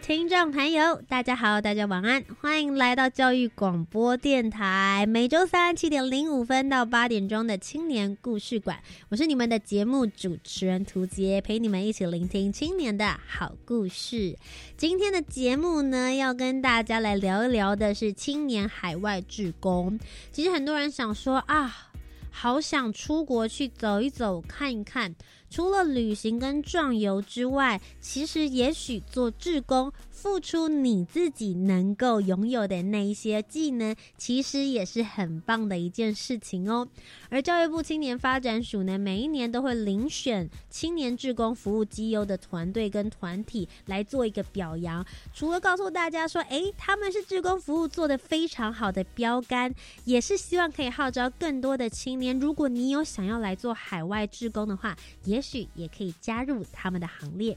听众朋友，大家好，大家晚安，欢迎来到教育广播电台，每周三七点零五分到八点钟的青年故事馆，我是你们的节目主持人涂杰，陪你们一起聆听青年的好故事。今天的节目呢，要跟大家来聊一聊的是青年海外志工。其实很多人想说啊，好想出国去走一走，看一看。除了旅行跟壮游之外，其实也许做志工。付出你自己能够拥有的那一些技能，其实也是很棒的一件事情哦。而教育部青年发展署呢，每一年都会遴选青年志工服务绩优的团队跟团体来做一个表扬。除了告诉大家说，诶，他们是志工服务做得非常好的标杆，也是希望可以号召更多的青年，如果你有想要来做海外志工的话，也许也可以加入他们的行列。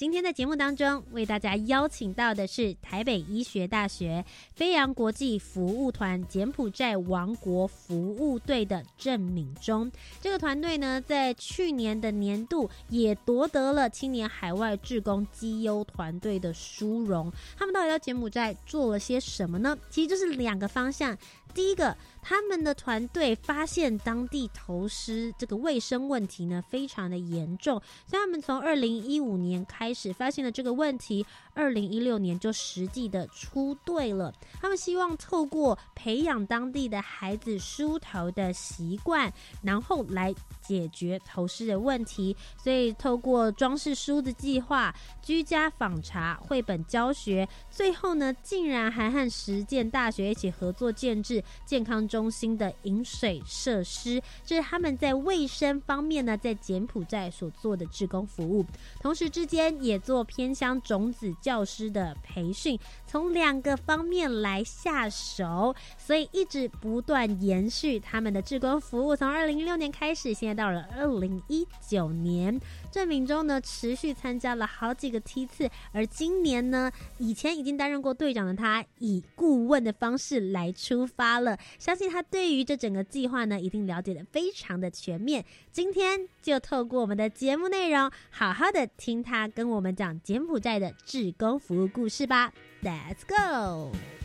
今天的节目当中，为大家邀请到的是台北医学大学飞扬国际服务团柬埔寨王国服务队的郑敏忠。这个团队呢，在去年的年度也夺得了青年海外志工绩优团队的殊荣。他们到底在柬埔寨做了些什么呢？其实就是两个方向。第一个。他们的团队发现当地投尸这个卫生问题呢，非常的严重，所以他们从二零一五年开始发现了这个问题，二零一六年就实际的出队了。他们希望透过培养当地的孩子梳头的习惯，然后来解决投尸的问题。所以透过装饰梳子计划、居家访查、绘本教学，最后呢，竟然还和实践大学一起合作建制健康。中心的饮水设施，这是他们在卫生方面呢，在柬埔寨所做的志工服务。同时之间也做偏乡种子教师的培训，从两个方面来下手，所以一直不断延续他们的志工服务。从二零一六年开始，现在到了二零一九年。郑敏中呢，持续参加了好几个梯次，而今年呢，以前已经担任过队长的他，以顾问的方式来出发了。相信他对于这整个计划呢，一定了解的非常的全面。今天就透过我们的节目内容，好好的听他跟我们讲柬埔寨的志工服务故事吧。Let's go。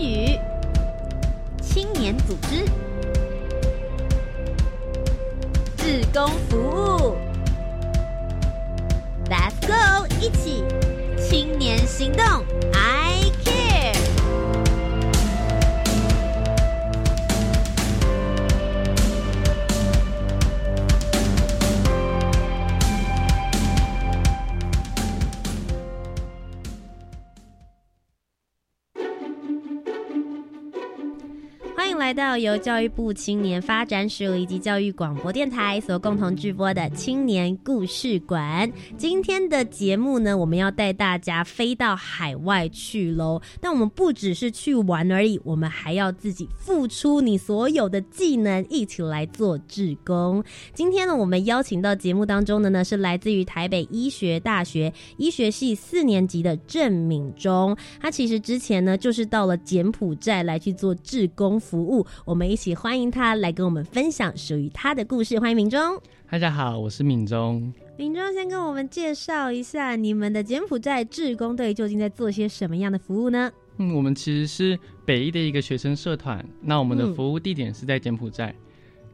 与，青年组织，到由教育部青年发展署以及教育广播电台所共同制播的青年故事馆。今天的节目呢，我们要带大家飞到海外去喽。但我们不只是去玩而已，我们还要自己付出你所有的技能，一起来做志工。今天呢，我们邀请到节目当中的呢，是来自于台北医学大学医学系四年级的郑敏中。他其实之前呢，就是到了柬埔寨来去做志工。服务，我们一起欢迎他来跟我们分享属于他的故事。欢迎敏中，大家好，我是敏中。敏中先跟我们介绍一下你们的柬埔寨志工队究竟在做些什么样的服务呢？嗯，我们其实是北医的一个学生社团，那我们的服务地点是在柬埔寨。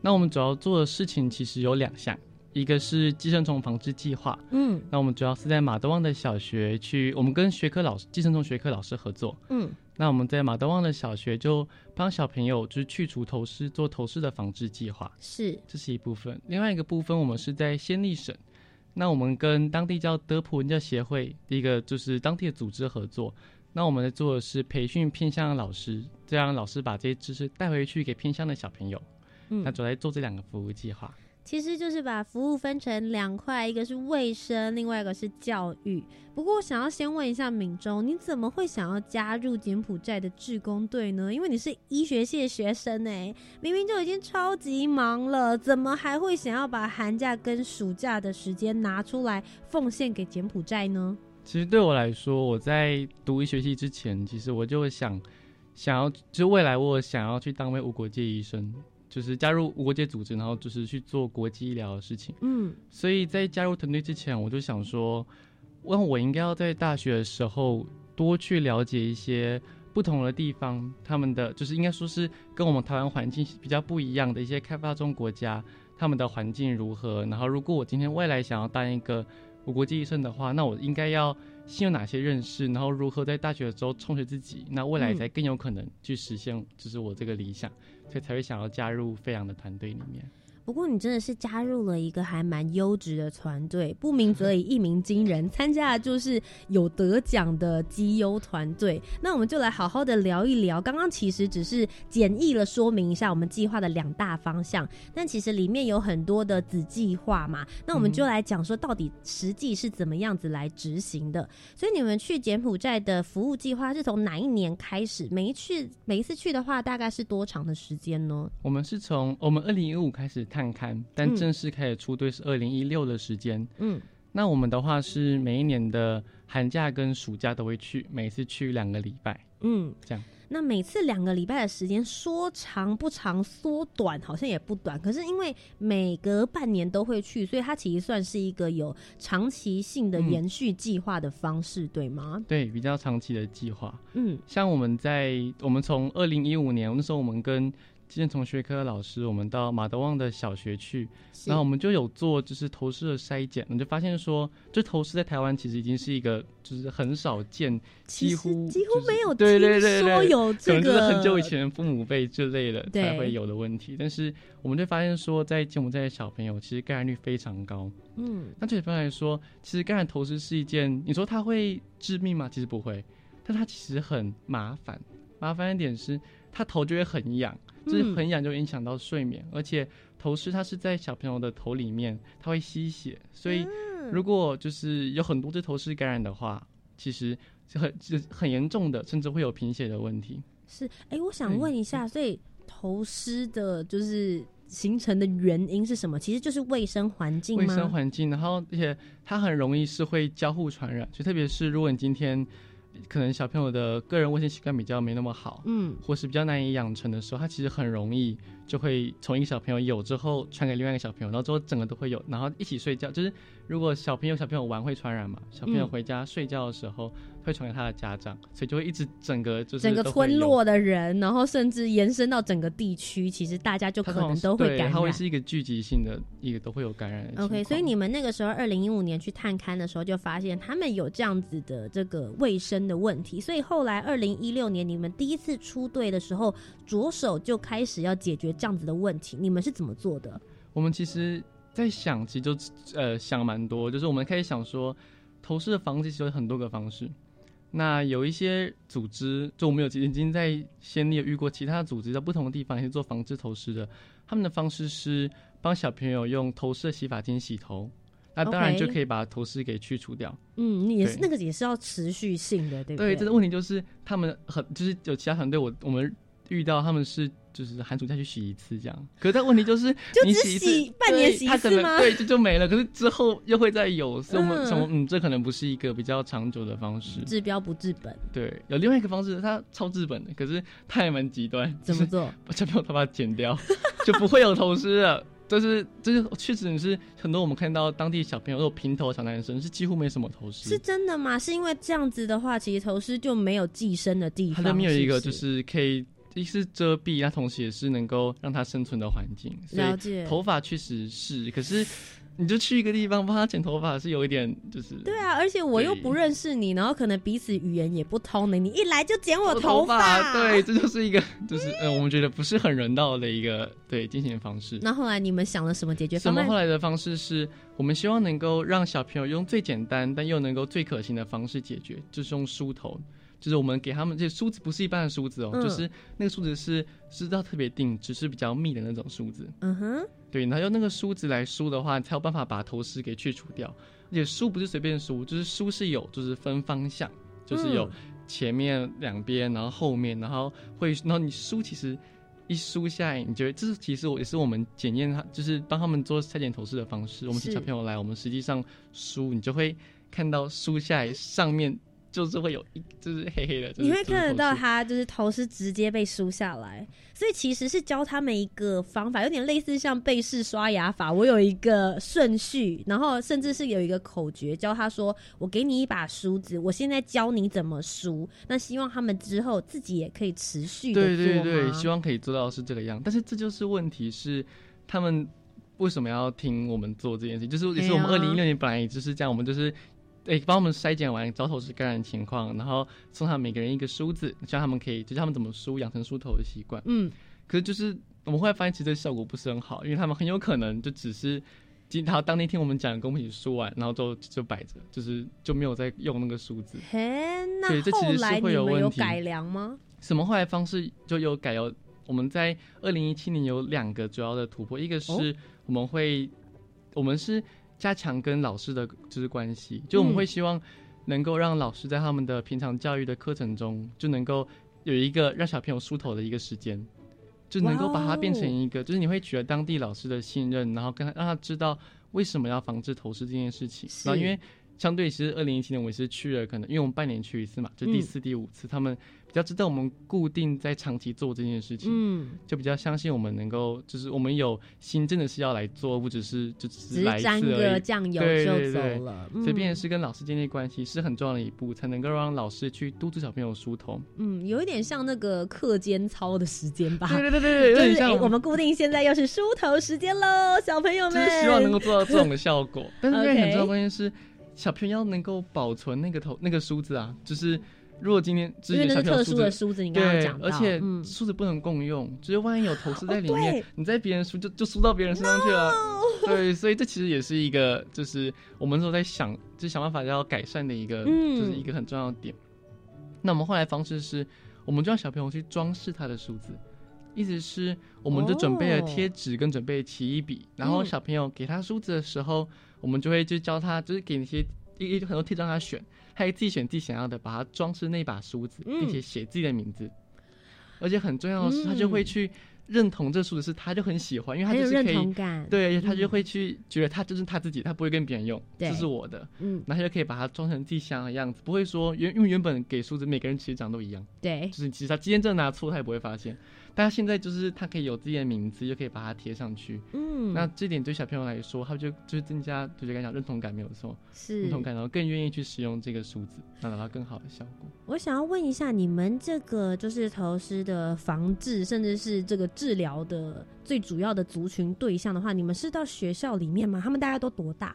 那我们主要做的事情其实有两项，一个是寄生虫防治计划。嗯，那我们主要是在马德旺的小学去，我们跟学科老师、寄生虫学科老师合作。嗯。那我们在马德旺的小学就帮小朋友就是去除头虱，做头虱的防治计划，是这是一部分。另外一个部分，我们是在先立省，那我们跟当地叫德普文教协会一个就是当地的组织合作，那我们在做的是培训偏向的老师，这样老师把这些知识带回去给偏向的小朋友。嗯，那主要做这两个服务计划。其实就是把服务分成两块，一个是卫生，另外一个是教育。不过，我想要先问一下敏中，你怎么会想要加入柬埔寨的志工队呢？因为你是医学系的学生哎，明明就已经超级忙了，怎么还会想要把寒假跟暑假的时间拿出来奉献给柬埔寨呢？其实对我来说，我在读医学系之前，其实我就想，想要就未来我想要去当位无国界医生。就是加入无国界组织，然后就是去做国际医疗的事情。嗯，所以在加入团队之前，我就想说，问我应该要在大学的时候多去了解一些不同的地方，他们的就是应该说是跟我们台湾环境比较不一样的一些开发中国家，他们的环境如何。然后，如果我今天未来想要当一个无国际医生的话，那我应该要先有哪些认识，然后如何在大学的时候充实自己，那未来才更有可能去实现，就是我这个理想。所以才会想要加入飞扬的团队里面。不过你真的是加入了一个还蛮优质的团队，不鸣则已，一鸣惊人。参加的就是有得奖的绩优团队。那我们就来好好的聊一聊。刚刚其实只是简易了说明一下我们计划的两大方向，但其实里面有很多的子计划嘛。那我们就来讲说到底实际是怎么样子来执行的。所以你们去柬埔寨的服务计划是从哪一年开始？每一去每一次去的话，大概是多长的时间呢？我们是从我们二零一五开始。看看，但正式开始出队是二零一六的时间。嗯，那我们的话是每一年的寒假跟暑假都会去，每次去两个礼拜。嗯，这样。那每次两个礼拜的时间，说长不长，缩短好像也不短。可是因为每隔半年都会去，所以它其实算是一个有长期性的延续计划的方式，对吗？对，比较长期的计划。嗯，像我们在我们从二零一五年那时候，我们跟今天从学科老师，我们到马德旺的小学去，然后我们就有做就是头虱的筛检，我们就发现说，这头虱在台湾其实已经是一个就是很少见，几乎几乎没有对对对对有这个很久以前父母辈之类的才会有的问题，但是我们就发现说，在柬埔寨的小朋友其实感染率非常高。嗯，那对小朋友来说，其实感染头虱是一件，你说它会致命吗？其实不会，但它其实很麻烦。麻烦一点是，它头就会很痒。就是很痒，就影响到睡眠，而且头虱它是在小朋友的头里面，它会吸血，所以如果就是有很多只头虱感染的话，其实很就很严重的，甚至会有贫血的问题。是，哎，我想问一下，所以头虱的就是形成的原因是什么？其实就是卫生环境卫生环境，然后而且它很容易是会交互传染，就特别是如果你今天。可能小朋友的个人卫生习惯比较没那么好，嗯，或是比较难以养成的时候，他其实很容易就会从一个小朋友有之后传给另外一个小朋友，然后之后整个都会有，然后一起睡觉，就是如果小朋友小朋友玩会传染嘛，小朋友回家睡觉的时候。会传给他的家长，所以就会一直整个就是整个村落的人，然后甚至延伸到整个地区，其实大家就可能都会感染。它会是一个聚集性的，一个都会有感染。OK，所以你们那个时候二零一五年去探勘的时候，就发现他们有这样子的这个卫生的问题，所以后来二零一六年你们第一次出队的时候，着手就开始要解决这样子的问题。你们是怎么做的？我们其实在想，其实就呃想蛮多，就是我们开始想说，头饰的房子其实有很多个方式。那有一些组织，就我们有已经在先例有遇过其他组织在不同的地方也是做防治头虱的，他们的方式是帮小朋友用头虱的洗发精洗头，那当然就可以把头虱给去除掉。嗯，也是那个也是要持续性的，对不对，对？这个问题就是他们很就是有其他团队我我们遇到他们是就是寒暑假去洗一次这样，可是但问题就是就只你洗一次洗半年洗一次吗对，这就没了。可是之后又会再有，所以我们嗯想说，嗯，这可能不是一个比较长久的方式。治标不治本，对，有另外一个方式，它超治本的，可是它也蛮极端，怎么做？把小朋友头发剪掉，就不会有头虱了。就是就是确实你是很多我们看到当地小朋友，有平头小男生是几乎没什么头虱是，真的吗？是因为这样子的话，其实头虱就没有寄生的地方它方，那边有一个就是是可以一是遮蔽，那同时也是能够让它生存的环境。所以了解。头发确实是，可是你就去一个地方帮他剪头发是有一点就是对啊，而且我又不认识你，然后可能彼此语言也不通的，你一来就剪我我头发，对，。这就是一个就是呃，我们觉得不是很人道的一个对进行方式。那后来你们想了什么解决什方案？么后来的方式是我们希望能够让小朋友用最简单但又能够最可行的方式解决，就是用梳头。就是我们给他们这梳子不是一般的梳子哦，嗯就是那个梳子是是到特别定只，是比较密的那种梳子。嗯哼，对，然后用那个梳子来梳的话，才有办法把头虱给去除掉。而且梳不是随便梳，就是梳是有就是分方向，就是有嗯前面两边，然后后面，然后会，然后你梳其实一梳下来，你觉得这是其实我也是我们检验他，就是帮他们做拆剪头饰的方式。我们请是小朋友来，我们实际上梳，你就会看到梳下来上面就是会有一就是黑黑的，就是你会看得到就是头虱它就是头是直接被梳下来，所以其实是教他们一个方法，有点类似像背式刷牙法。我有一个顺序，然后甚至是有一个口诀，教他说：“我给你一把梳子，我现在教你怎么梳。”那希望他们之后自己也可以持续的对对对，希望可以做到是这个样。但是这就是问题是，他们为什么要听我们做这件事情？就是也是我们二零一六年本来也就是这样，我们就是。诶，帮我们筛检完早头是感染情况，然后送他们每个人一个梳子，教他们可以就教他们怎么梳，养成梳头的习惯。嗯，可是就是我们后来发现，其实效果不是很好，因为他们很有可能就只是，今他当那天我们讲跟我们一起梳完，然后就就摆着，就是就没有再用那个梳子。嘿，那对这其实是后来会你们有有问题改良吗？什么后来方式就有改有，我们在二零一七年有两个主要的突破，一个哦是我们会，我们是加强跟老师的就是关系，就我们嗯会希望能够让老师在他们的平常教育的课程中，就能够有一个让小朋友梳头的一个时间。就能够把它变成一个就是你会取得当地老师的信任，然后跟他让他知道为什么要防治头虱这件事情。然后因为相对其实二零一七年我也是去了，可能因为我们半年去一次嘛，就第嗯四、第五次，他们比较知道我们固定在长期做这件事情，嗯，就比较相信我们能够，就是我们有心真的是要来做，不只是就只只是来一是沾次而已。个酱油对就走了。所以变嗯成是跟老师建立关系是很重要的一步，才能够让老师去督促小朋友梳头。嗯，有一点像那个课间操的时间吧。对对对对，有 就是我们固定现在又是梳头时间喽，小朋友就们。是希望能够做到这种的效果。但是因为很重要的关键是，小朋友要能够保存那个头那个梳子啊，就是如果今天之因为前那是特殊小朋友梳子的梳子，你刚刚对讲，而且嗯，梳子不能共用，就是万一有头饰在里面，你在别人梳就就梳到别人身上去了。对，所以这其实也是一个，就是我们都在想，就想办法要改善的一个，嗯。就是一个很重要的点。那我们后来方式是，我们就让小朋友去装饰他的梳子，意思是我们就准备了贴纸跟准备奇异笔，然后嗯小朋友给他梳子的时候，我们就会就教他，就是给那些一一很多贴纸让他选，他可以自己选自己想要的，把它装饰那把梳子，嗯并且写自己的名字。而且很重要的是，嗯他就会去认同这梳子是他就很喜欢，因为他就是可以。对，他就嗯。会去觉得他就是他自己，他不会跟别人用，这是我的，嗯，然后他就可以把它装成自己想要的样子，不会说原因为原本给梳子每个人其实长都一样，对。就，是其实他今天真的拿错他也不会发现，但他现在就是他可以有自己的名字，又可以把它贴上去，嗯，那这点对小朋友来说，他就就是增加就是刚才讲认同感没有错，是认同感，然后更愿意去使用这个梳子，那达到更好的效果。我想要问一下，你们这个就是头虱的防治，甚至是这个治疗的最主要的族群对象的话，你们是到学校里面吗？他们大概都多大？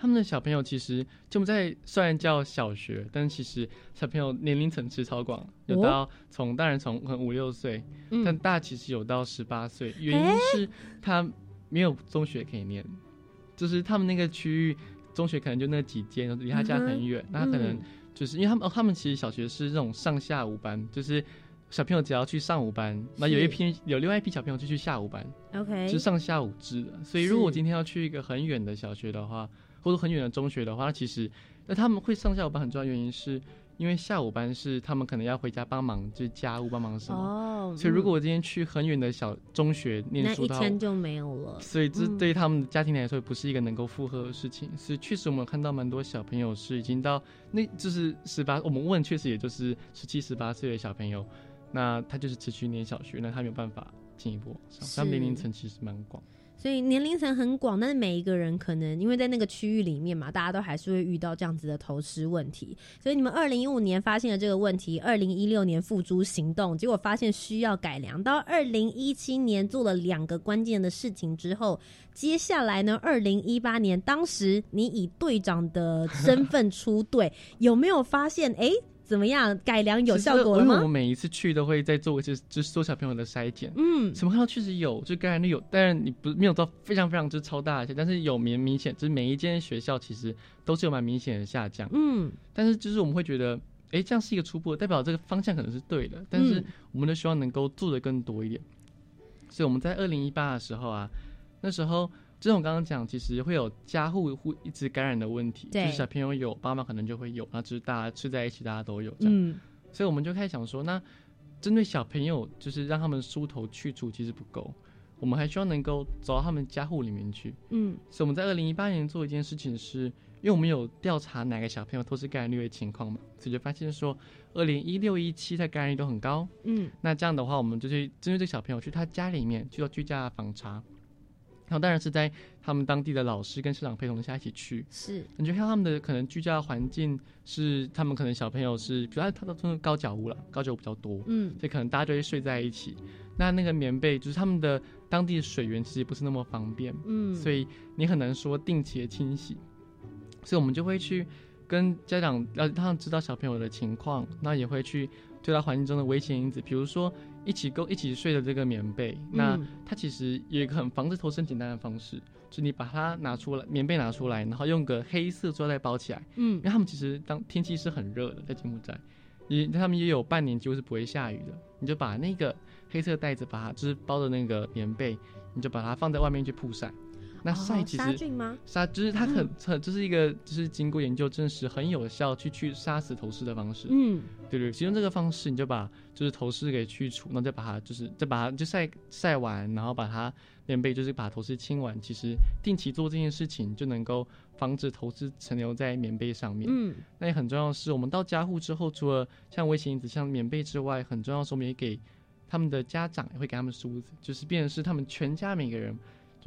他们的小朋友其实就在虽然叫小学，但其实小朋友年龄层次超广，有哦到从当然从五六岁，但嗯，大其实有到十八岁，原因是他没有中学可以念，就是他们那个区域中学可能就那几间，离他家很远，那他可能嗯就是因为他们哦，他们其实小学是这种上下午班，就是小朋友只要去上午班，那有一批有另外一批小朋友就去下午班，OK，是上下午制的。所以如果我今天要去一个很远的小学的话，或者很远的中学的话，那其实那他们会上下午班很重要的原因是。因为下午班是他们可能要回家帮忙，就是家务帮忙什么，哦，所以如果我今天去很远的小中学念那一书的话，天就没有了。所以这嗯对于他们的家庭来说不是一个能够负荷的事情。所以确实我们看到蛮多小朋友是已经到那就是十八，我们问确实也就是十七、十八岁的小朋友，那他就是持续念小学，那他没有办法进一步往上，他们年龄层其实蛮广。所以年龄层很广，但是每一个人可能因为在那个区域里面嘛，大家都还是会遇到这样子的投失问题。所以你们二零一五年发现了这个问题，二零一六年付诸行动，结果发现需要改良。到二零一七年做了两个关键的事情之后，接下来呢，二零一八年，当时你以队长的身份出队，有没有发现？哎、怎么样？改良有效果了吗因为我们？每一次去都会再做，就是就是做小朋友的筛检。嗯，什么看到确实有，就感染率有，但是你不没有到非常非常之超大一些，但是有明明显，就是每一间学校其实都是有蛮明显的下降。嗯，但是就是我们会觉得，哎，这样是一个初步的，代表这个方向可能是对的，但是嗯我们都希望能够做的更多一点。所以我们在二零一八的时候啊，那时候就像我刚刚讲，其实会有家户户一直感染的问题，就是小朋友有，爸妈可能就会有，那就是大家吃在一起，大家都有这样。嗯，所以我们就开始想说，那针对小朋友，就是让他们梳头去除其实不够，我们还希望能够走到他们家户里面去。嗯，所以我们在二零一八年做一件事情是，因为我们有调查哪个小朋友都是感染率的情况嘛，所以就发现说，二零一六一七的感染率都很高。嗯，那这样的话，我们就去针对这个小朋友去他家里面去做居家的访查，然后当然是在他们当地的老师跟社长陪同下一起去。是，你就看他们的可能居家的环境是他们可能小朋友是，比如他他都是高脚屋了，高脚屋比较多，嗯，所以可能大家就会睡在一起。那那个棉被就是他们的当地的水源其实不是那么方便，嗯，所以你很难说定期的清洗。所以我们就会去跟家长让他们知道小朋友的情况，那也会去对他环境中的危险因子，比如说一起共一起睡的这个棉被，那嗯它其实有一个很防止偷生简单的方式，就你把它拿出来，棉被拿出来，然后用个黑色塑料袋包起来。嗯因为他们其实当天气是很热的，在柬埔寨，也他们也有半年几乎是不会下雨的。你就把那个黑色袋子，把它就是包的那个棉被，你就把它放在外面去曝晒。那晒哦其实杀菌吗？杀，就是它很很，这是一个就是经过研究证实很有效去去杀死头虱的方式。嗯，对对，其中这个方式，你就把就是头虱给去除，然后再把它就是再把它就晒晒完，然后把它棉被就是把头虱清完。其实定期做这件事情，就能够防止头虱残留在棉被上面。嗯，那也很重要的是，我们到家户之后，除了像危险因子、像棉被之外，很重要的是，我们也给他们的家长也会给他们梳子，就是变成是他们全家每个人，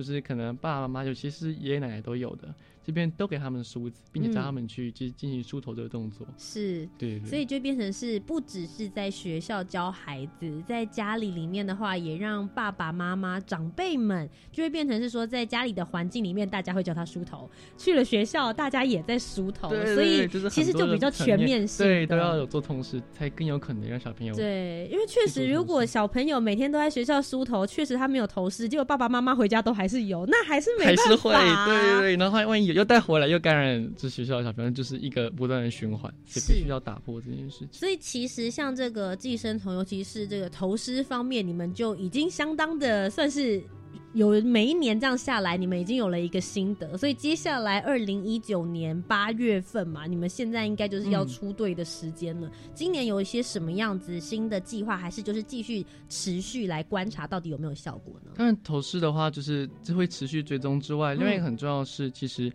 就是可能爸爸妈妈，尤其实爷爷奶奶都有的，这边都给他们梳子，并且教他们去就是进行梳头这个动作。是。对。所以就变成是不只是在学校教孩子，在家里里面的话，也让爸爸妈妈、长辈们就会变成是说，在家里的环境里面，大家会教他梳头；去了学校，大家也在梳头，对对所以其实就比较全层面面性对，都要有做同时，才更有可能让小朋友对，因为确实，如果小朋友每天都在学校梳头，确实他没有头饰，结果爸爸妈妈回家都还是有，那还是没办法、啊。还是会，对对对，然后万一有又带回来又感染这学校的小朋友，就是一个不断的循环，所以必须要打破这件事情。所以其实像这个寄生虫，尤其是这个头虱方面，你们就已经相当的算是有每一年这样下来，你们已经有了一个心得。所以接下来二零一九年八月份嘛，你们现在应该就是要嗯出队的时间了。今年有一些什么样子新的计划，还是就是继续持续来观察到底有没有效果呢？当然，头虱的话，就是这会持续追踪之外，另外一个很重要的是，其实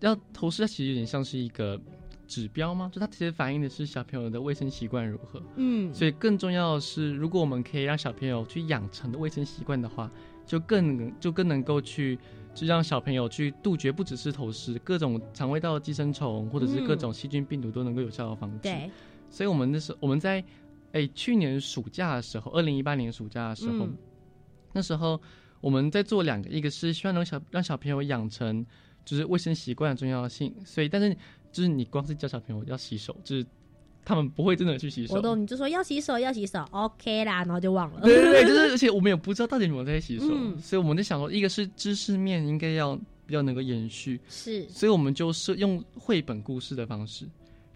要头虱，它其实有点像是一个指标吗？就它其实反映的是小朋友的卫生习惯如何。嗯，所以更重要的是，如果我们可以让小朋友去养成的卫生习惯的话，就更就更能够去，就让小朋友去杜绝不只是头虱，各种肠胃道的寄生虫或者是各种细菌病毒都能够有效的防治。对，所以我们那时候我们在哎去年暑假的时候，二零一八年暑假的时候，嗯那时候我们在做两个，一个是希望能小让小朋友养成就是卫生习惯的重要性，所以但是就是你光是教小朋友要洗手，就是他们不会真的去洗手。我。懂，你就说要洗手，要洗手，OK 啦，然后就忘了。对对对，就是而且我们也不知道到底有没有在洗手，嗯。所以我们在想说，一个是知识面应该要比较能够延续，是，所以我们就是用绘本故事的方式，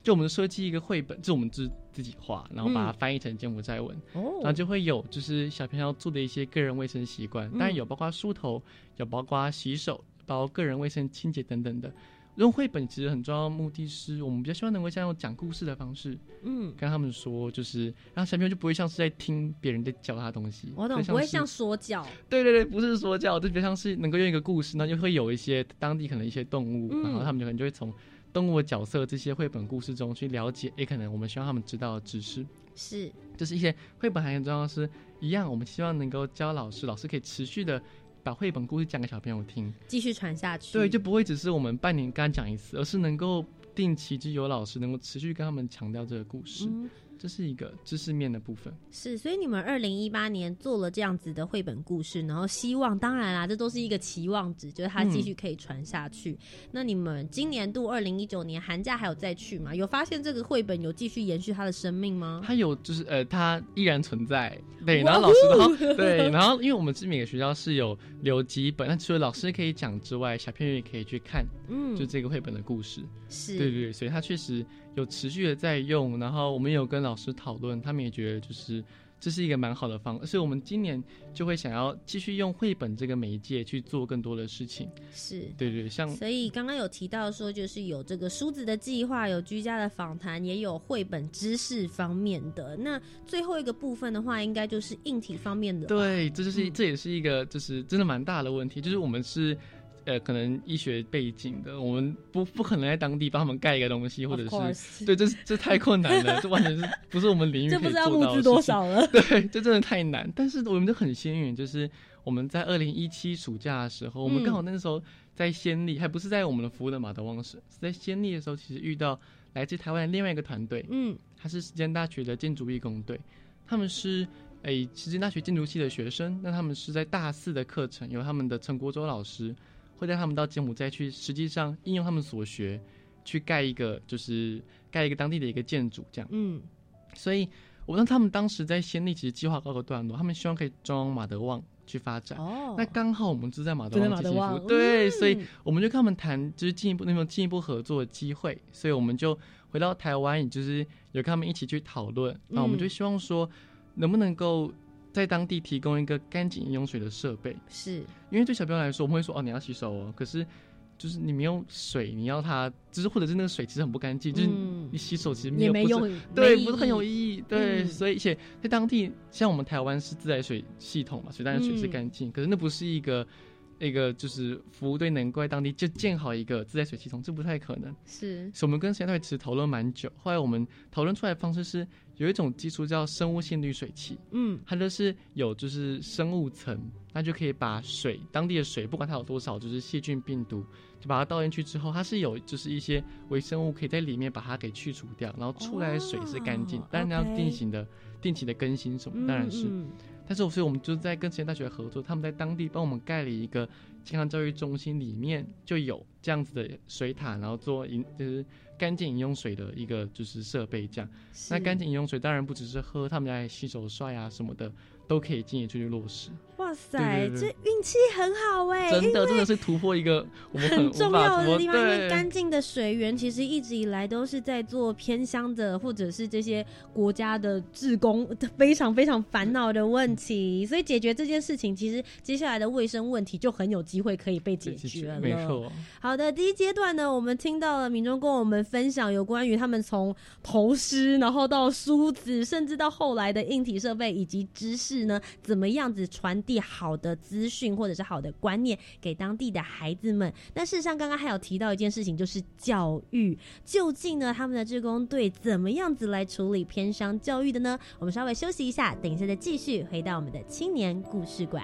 就我们设计一个绘本，就我们自自己画，然后把它翻译成柬埔寨文，然后哦，就会有就是小朋友做的一些个人卫生习惯，当然嗯有包括梳头，有包括洗手，包括个人卫生清洁等等的。用绘本其实很重要的目的是我们比较希望能够像用讲故事的方式嗯，跟他们说，就是让小朋友就不会像是在听别人在教他东西，我懂，不会像说教，对对对，不是说教，就比较像是能够用一个故事，那就会有一些当地可能一些动物，然后他们就可能就会从动物的角色这些绘本故事中去了解，也可能我们希望他们知道的知识，是，就是一些绘本还很重要是一样，我们希望能够教老师，老师可以持续的把绘本故事讲给小朋友听，继续传下去。对，就不会只是我们半年跟他讲一次，而是能够定期就有老师能够持续跟他们强调这个故事，嗯，这是一个知识面的部分。是，所以你们二零一八年做了这样子的绘本故事，然后希望，当然啦，这都是一个期望值，就是它继续可以传下去。那你们今年度二零一九年寒假还有再去吗？有发现这个绘本有继续延续它的生命吗？它有就是呃，它依然存在，对，然后老师，然 后对，然后因为我们是每个学校是有留几本，那除了老师可以讲之外，小朋友也可以去看，嗯，就这个绘本的故事，是，对对对，所以它确实有持续的在用，然后我们也有跟老师讨论，他们也觉得就是这是一个蛮好的方法，所以我们今年就会想要继续用绘本这个媒介去做更多的事情，是。对对，像所以刚刚有提到说，就是有这个梳子的计划，有居家的访谈，也有绘本知识方面的。那最后一个部分的话，应该就是硬体方面的。对，这就是、嗯这也是一个就是真的蛮大的问题，就是我们是。呃，可能医学背景的，我们不不可能在当地帮他们盖一个东西，或者是对，这是这太困难了，这完全是 不是我们领域可以这不知道做到的募资多事情？少了。对，这真的太难。但是我们就很幸运，就是我们在二零一七暑假的时候，我们嗯刚好那时候在先例，还不是在我们的服务的马德旺市，是在先例的时候，其实遇到来自台湾的另外一个团队，嗯他是时间大学的建筑义工队，他们是诶实践大学建筑系的学生，那他们是在大四的课程，由他们的陈国洲老师会带他们到柬埔寨去，实际上应用他们所学，去盖一个就是盖一个当地的一个建筑这样。嗯。所以我让他们当时在先例其实计划告个段落，他们希望可以装马德旺去发展。哦，那刚好我们就在马德旺对，嗯。所以我们就跟他们谈，就是进一步那种进一步合作的机会，所以我们就回到台湾，也就是有跟他们一起去讨论，那我们就嗯。希望说，能不能够在当地提供一个干净饮用水的设备，是因为对小朋友来说，我们会说哦你要洗手哦，可是就是你没有水，你要它，就是或者是那个水其实很不干净，就是嗯你洗手其实没有不是也没用，对，不是很有。意义。对，嗯所以而且在当地，像我们台湾是自来水系统嘛，所以当然水是嗯干净，可是那不是一个那个就是服务队能够在当地就建好一个自来水系统，这不太可能。是所以我们跟实验队其实讨论蛮久，后来我们讨论出来的方式是有一种技术叫生物性滤水器，嗯它就是有就是生物层，那就可以把水当地的水，不管它有多少就是细菌病毒，就把它倒进去之后，它是有就是一些微生物可以在里面把它给去除掉，然后出来的水是干净哦，当然要定型的定期的更新什么，嗯当然是。嗯但是，所以我们就在跟实验大学合作，他们在当地帮我们盖了一个健康教育中心，里面就有这样子的水塔，然后做饮就是干净饮用水的一个就是设备这样。那干净饮用水当然不只是喝，他们来洗手、刷牙什么的都可以进行出去落实。哇塞，这运气很好哎，真的真的是突破一个 我们很重要的地方，因为干净的水源其实一直以来都是在做偏乡的或者是这些国家的志工非常非常烦恼的问题，所以解决这件事情，其实接下来的卫生问题就很有机会可以被解决了。没错。好的，第一阶段呢，我们听到了民众跟我们分享有关于他们从头虱，然后到梳子，甚至到后来的硬体设备以及知识呢，怎么样子传递好的资讯或者是好的观念给当地的孩子们。那事实上，刚刚还有提到一件事情，就是教育。究竟呢，他们的志工队怎么样子来处理偏乡教育的呢？我们稍微休息一下，等一下再继续回到我们的青年故事馆。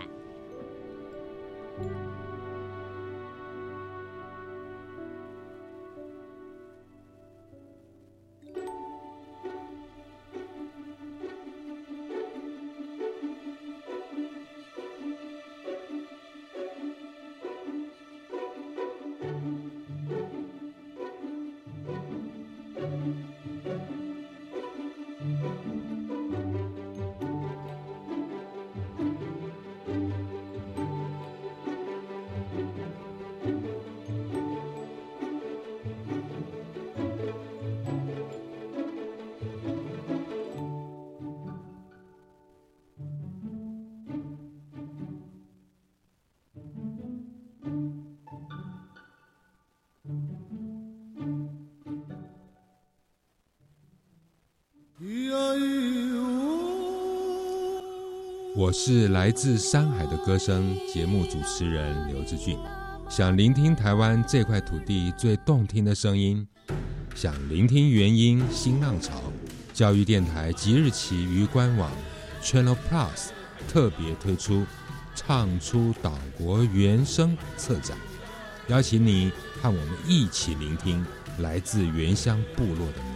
我是来自山海的歌声节目主持人刘志俊，想聆听台湾这块土地最动听的声音，想聆听原音新浪潮。教育电台即日起于官网 Channel Plus 特别推出“唱出岛国原声”策展，邀请你和我们一起聆听来自原乡部落的。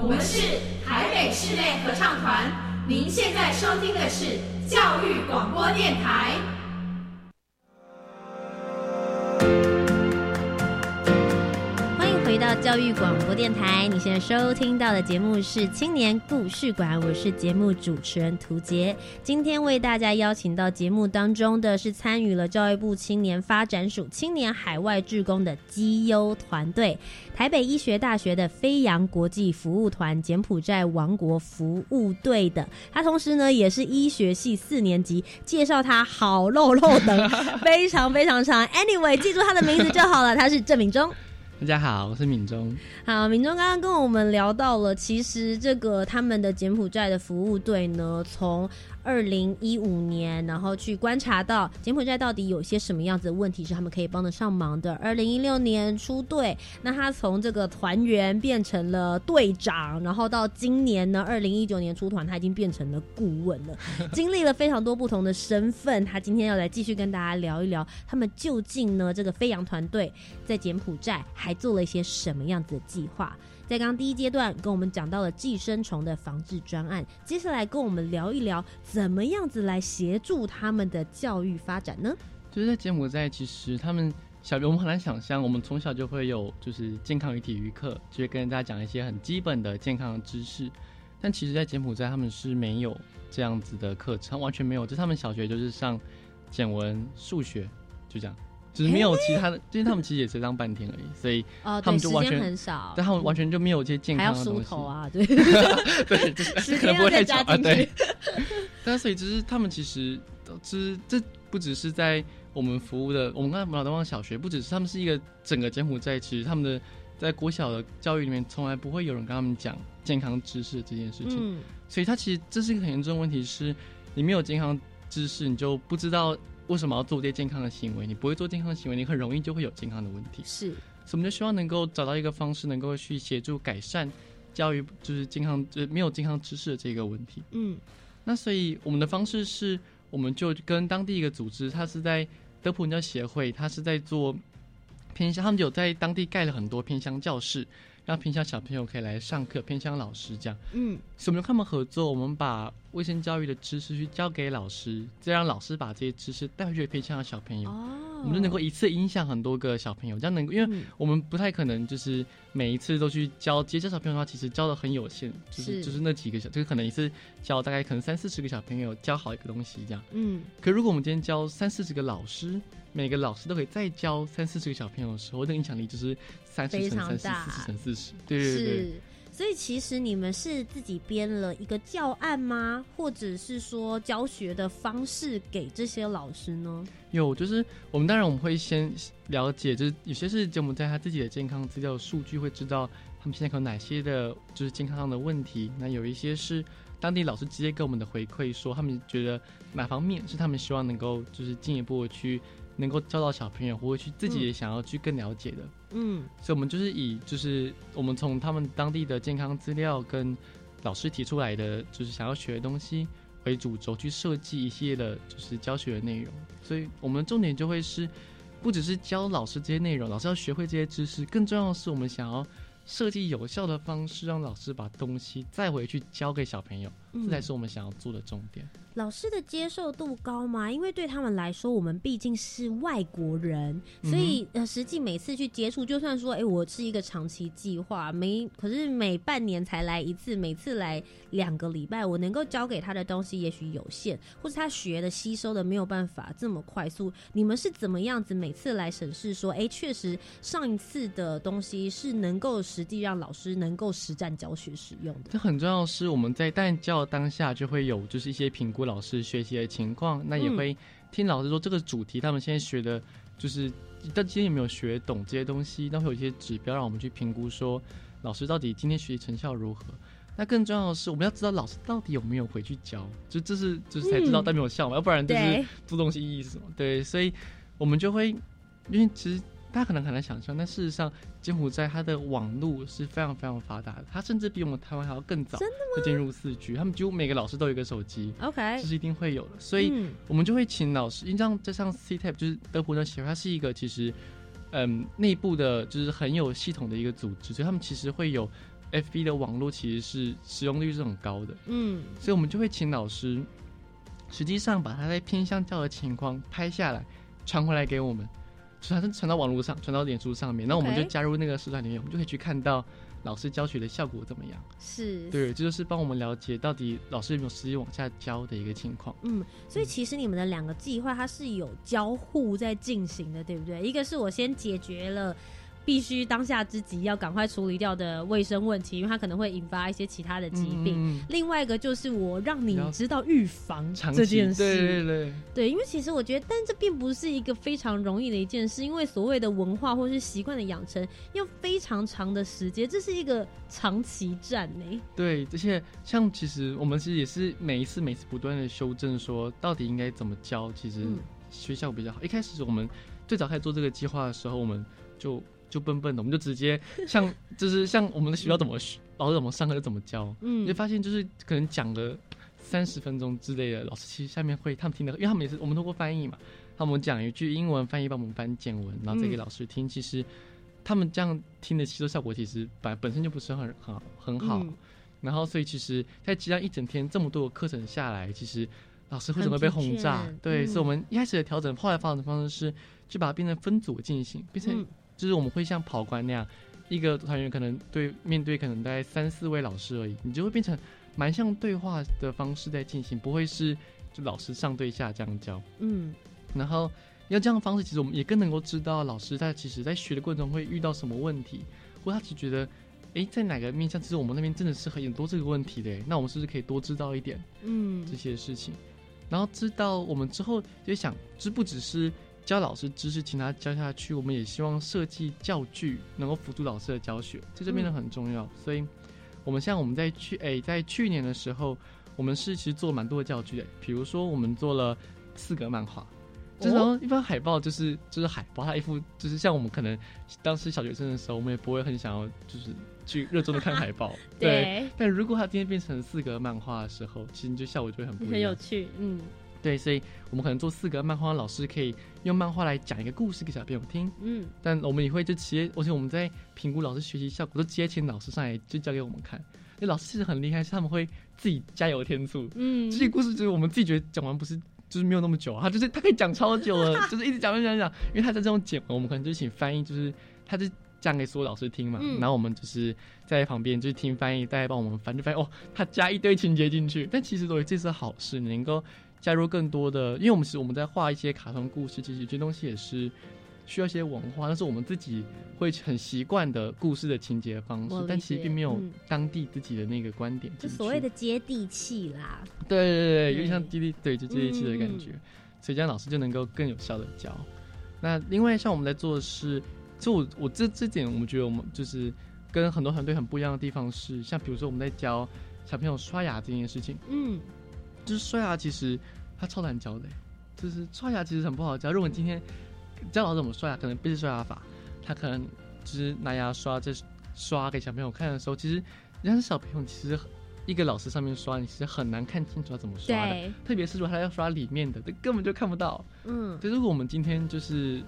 我们是台北室内合唱团，您现在收听的是教育广播电台。到教育广播电台，你现在收听到的节目是青年故事馆，我是节目主持人涂杰。今天为大家邀请到节目当中的是参与了教育部青年发展署青年海外志工的绩优团队，台北医学大学的飞扬国际服务团柬埔寨王国服务队的，他同时呢也是医学系四年级，介绍他好漏漏的，非常非常长。Anyway，记住他的名字就好了，他是郑敏忠。大家好，我是敏中。好，敏中刚刚跟我们聊到了，其实这个他们的柬埔寨的服务队呢，从二零一五年，然后去观察到柬埔寨到底有些什么样子的问题是他们可以帮得上忙的。二零一六年出队，那他从这个团员变成了队长，然后到今年呢，二零一九年出团，他已经变成了顾问了，经历了非常多不同的身份。他今天要来继续跟大家聊一聊，他们究竟呢这个飞扬团队在柬埔寨还做了一些什么样子的计划。在刚第一阶段跟我们讲到了寄生虫的防治专案，接下来跟我们聊一聊怎么样子来协助他们的教育发展呢？就是在柬埔寨，其实他们小我们很难想象，我们从小就会有就是健康与体育课，就会跟大家讲一些很基本的健康知识。但其实，在柬埔寨他们是没有这样子的课程，完全没有。就他们小学就是上简文、数学，就这样，就是没有其他的，因为他们其实也才上半天而已，所以哦，他们就完全很少，但他们完全就没有一些健康的东西。梳头啊，对，对，就是可能不会太长啊，对去。但所以就是他们其实都就是这不只是在我们服务的，我们刚才老东方小学，不只是他们是一个整个柬埔寨，其实他们的在国小的教育里面，从来不会有人跟他们讲健康知识这件事情。嗯，所以它其实这是一个很严重的问题，是你没有健康知识，你就不知道为什么要做这些健康的行为，你不会做健康的行为，你很容易就会有健康的问题。是，所以我们就希望能够找到一个方式，能够去协助改善教育，就是健康，就是没有健康知识的这个问题。嗯那所以我们的方式是，我们就跟当地一个组织，它是在德普人教协会，它是在做偏乡，他们有在当地盖了很多偏乡教室，让偏乡小朋友可以来上课，偏乡老师这样。嗯所以我们就跟他们合作，我们把卫生教育的知识去教给老师，再让老师把这些知识带回去给偏乡的小朋友。哦，我们就能够一次影响很多个小朋友，这样能够，因为嗯我们不太可能就是每一次都去教接教小朋友的话，其实教的很有限，就是是就是那几个小，就是可能一次教大概可能三四十个小朋友教好一个东西这样。嗯可如果我们今天教三四十个老师，每个老师都可以再教三四十个小朋友的时候，那个影响力就是三十乘三十、四十乘四十，对对对对。是。所以其实你们是自己编了一个教案吗？或者是说教学的方式给这些老师呢？有，就是我们当然我们会先了解，就是有些是就我们在他自己的健康资料数据会知道他们现在有哪些的，就是健康上的问题。那有一些是当地老师直接给我们的回馈，说他们觉得哪方面是他们希望能够就是进一步去能够教到小朋友，或者去自己也想要去更了解的。嗯，所以我们就是以就是我们从他们当地的健康资料跟老师提出来的就是想要学的东西为主轴去设计一系列的就是教学的内容。所以我们重点就会是不只是教老师这些内容，老师要学会这些知识，更重要的是我们想要设计有效的方式，让老师把东西再回去教给小朋友，这才是我们想要做的重点。老师的接受度高吗？因为对他们来说，我们毕竟是外国人，所以呃，实际每次去接触，就算说，哎，我是一个长期计划，每可是每半年才来一次，每次来两个礼拜，我能够教给他的东西也许有限，或是他学的吸收的没有办法这么快速。你们是怎么样子每次来审视说，哎，确实上一次的东西是能够实际让老师能够实战教学使用的？这很重要，是我们在但教当下就会有就是一些评估。老师学习的情况，那也会听老师说这个主题，他们现在学的，就是但今天有没有学懂这些东西？那会有一些指标让我们去评估，说老师到底今天学习成效如何？那更重要的是，我们要知道老师到底有没有回去教，就这是就是才知道到底有没有效嘛？要不然就是做东西意义是什么？对，所以我们就会，因为其实。大家可能很难想象，但事实上，柬埔寨它的网络是非常非常发达的，它甚至比我们台湾还要更早就进入四 G。他们几乎每个老师都有一个手机，OK，这是一定会有的。所以，我们就会请老师，因为像在上 CTAP 就是德普的协会，它是一个其实嗯内部的，就是很有系统的一个组织，所以他们其实会有 FB 的网络，其实是使用率是很高的。嗯，所以我们就会请老师，实际上把他在偏向教的情况拍下来，传回来给我们。传传到网络上，传到脸书上面，那我们就加入那个社团里面，我们就可以去看到老师教学的效果怎么样。是，对，这就是帮我们了解到底老师有没有实际往下教的一个情况。嗯，所以其实你们的两个计划它是有交互在进行的，对不对？一个是我先解决了。必须当下之急要赶快处理掉的卫生问题，因为它可能会引发一些其他的疾病。另外一个就是我让你知道预防这件事，对对对，对，因为其实我觉得，但这并不是一个非常容易的一件事，因为所谓的文化或是习惯的养成要非常长的时间，这是一个长期战呢。对，而且像其实我们其实也是每一次每次不断的修正，说到底应该怎么教，其实学校比较好。一开始我们最早开始做这个计划的时候，我们就。就笨笨的，我们就直接像 就是像我们的学校怎么老师怎么上课就怎么教，嗯，就发现就是可能讲了三十分钟之类的，老师其实下面会他们听的，因为他们也是我们通过翻译嘛，他们讲一句英文翻译帮我们翻简文，然后再给老师听，其实他们这样听的吸收效果其实本本身就不是很很很好，然后所以其实在这样一整天这么多的课程下来，其实老师会怎么被轰炸？对，所以我们一开始的调整，后来发展的方式是就把它变成分组进行，变成。就是我们会像跑官那样，一个团员可能对面对可能大概三四位老师而已，你就会变成蛮像对话的方式在进行，不会是就老师上对下这样教。嗯，然后要这样的方式，其实我们也更能够知道老师他其实在学的过程中会遇到什么问题，或他只觉得，哎，在哪个面向，其实我们那边真的是很多这个问题的，那我们是不是可以多知道一点？嗯，这些事情，然后知道我们之后就想，这不只是。教老师知识，请他教下去。我们也希望设计教具能够辅助老师的教学，这就变得很重要。所以，我们像我们在去诶，在去年的时候，我们是其实做蛮多的教具的。比如说，我们做了四格漫画，就是一般海报就是就是海报，它一副就是像我们可能当时小学生的时候，我们也不会很想要就是去热衷的看海报。对。但如果它今天变成四格漫画的时候，其实就效果就会很不一样，很有趣。嗯。对，所以我们可能做四个漫画，老师可以用漫画来讲一个故事给小朋友听。嗯，但我们也会就直接，而且我们在评估老师学习效果，都直接请老师上来就教给我们看。那老师其实很厉害，是他们会自己加油添醋。嗯，这些故事就是我们自己觉得讲完不是就是没有那么久，他就是他可以讲超久了，就是一直讲讲讲讲，因为他在这种简文，我们可能就请翻译，就是他就讲给所有老师听嘛。然后我们就是在旁边就是听翻译，大家帮我们翻，就发现哦，他加一堆情节进去，但其实都这是好事，能够。加入更多的，因为我们是我们在画一些卡通故事，其实有些东西也是，需要一些文化，那是我们自己会很习惯的故事的情节方，式但其实并没有嗯当地自己的那个观点。就所谓的接地气啦。对对对对，有点像接地对，就接地气的感觉，嗯所以这样老师就能够更有效的教。那另外像我们在做的是，就我我这这点，我们觉得我们就是跟很多团队很不一样的地方是，像比如说我们在教小朋友刷牙这件事情，嗯，就是刷牙其实它超难教的，就是刷牙其实很不好教。如果你今天教老师怎么刷牙，可能不是刷牙法，他可能就是拿牙刷在刷给小朋友看的时候，其实人家是小朋友，其实一个老师上面刷，你其实很难看清楚他怎么刷的。特别是如果他要刷里面的，这根本就看不到。嗯，所以如果我们今天就是